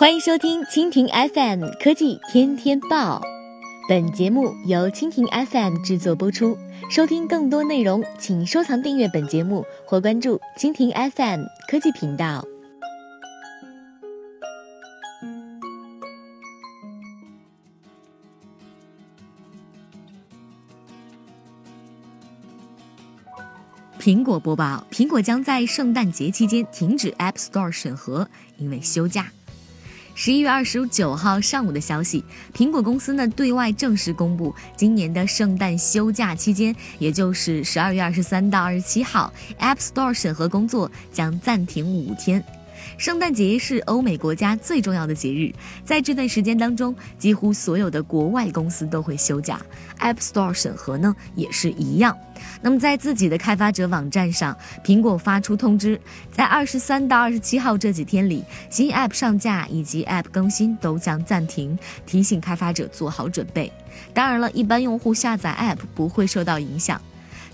欢迎收听蜻蜓 FM 科技天天报，本节目由蜻蜓 FM 制作播出。收听更多内容，请收藏订阅本节目或关注蜻蜓 FM 科技频道。苹果播报：苹果将在圣诞节期间停止 App Store 审核，因为休假。十一月二十九号上午的消息，苹果公司呢对外正式公布，今年的圣诞休假期间，也就是十二月二十三到二十七号，App Store 审核工作将暂停五天。圣诞节是欧美国家最重要的节日，在这段时间当中，几乎所有的国外公司都会休假，App Store 审核呢也是一样。那么在自己的开发者网站上，苹果发出通知，在二十三到二十七号这几天里，新 App 上架以及 App 更新都将暂停，提醒开发者做好准备。当然了，一般用户下载 App 不会受到影响。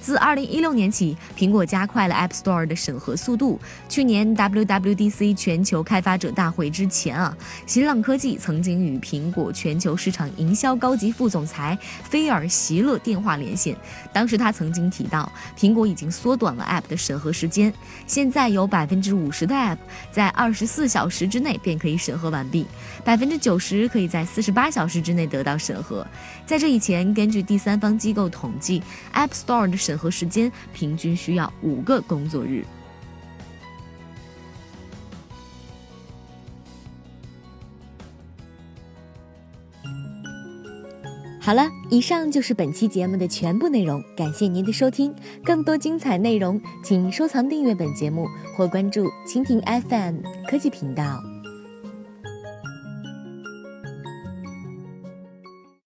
自二零一六年起，苹果加快了 App Store 的审核速度。去年 WWDC 全球开发者大会之前啊，新浪科技曾经与苹果全球市场营销高级副总裁菲尔·席勒电话连线。当时他曾经提到，苹果已经缩短了 App 的审核时间，现在有百分之五十的 App 在二十四小时之内便可以审核完毕，百分之九十可以在四十八小时之内得到审核。在这以前，根据第三方机构统计，App Store 的审和时间平均需要五个工作日。好了，以上就是本期节目的全部内容，感谢您的收听。更多精彩内容，请收藏订阅本节目或关注蜻蜓 FM 科技频道。